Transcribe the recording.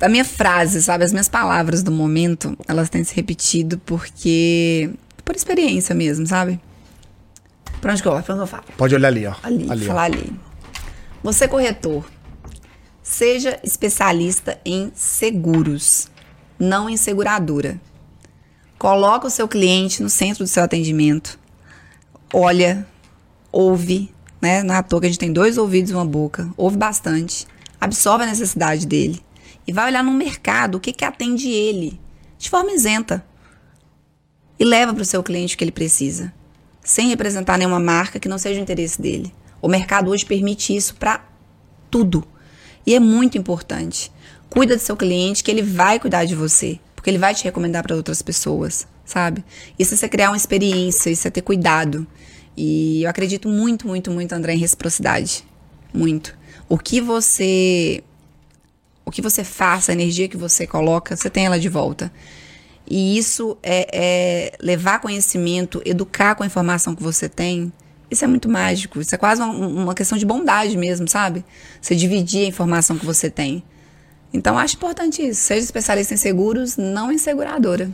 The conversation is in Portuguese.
A minha frase, sabe, as minhas palavras do momento, elas têm se repetido porque. por experiência mesmo, sabe? Pra onde que eu vou? Pra onde eu falo? Pode olhar ali, ó. Ali, ali falar ali. Você, corretor, seja especialista em seguros, não em seguradora. Coloca o seu cliente no centro do seu atendimento. Olha, ouve, né? Na é toa que a gente tem dois ouvidos e uma boca. Ouve bastante. Absorve a necessidade dele. E vai olhar no mercado o que, que atende ele, de forma isenta. E leva para o seu cliente o que ele precisa, sem representar nenhuma marca que não seja o interesse dele. O mercado hoje permite isso para tudo. E é muito importante. Cuida do seu cliente, que ele vai cuidar de você, porque ele vai te recomendar para outras pessoas, sabe? Isso é você criar uma experiência, isso é ter cuidado. E eu acredito muito, muito, muito, André, em reciprocidade. Muito. O que você. O que você faça, a energia que você coloca, você tem ela de volta. E isso é, é levar conhecimento, educar com a informação que você tem. Isso é muito mágico. Isso é quase uma, uma questão de bondade mesmo, sabe? Você dividir a informação que você tem. Então, acho importante isso. Seja especialista em seguros, não em seguradora.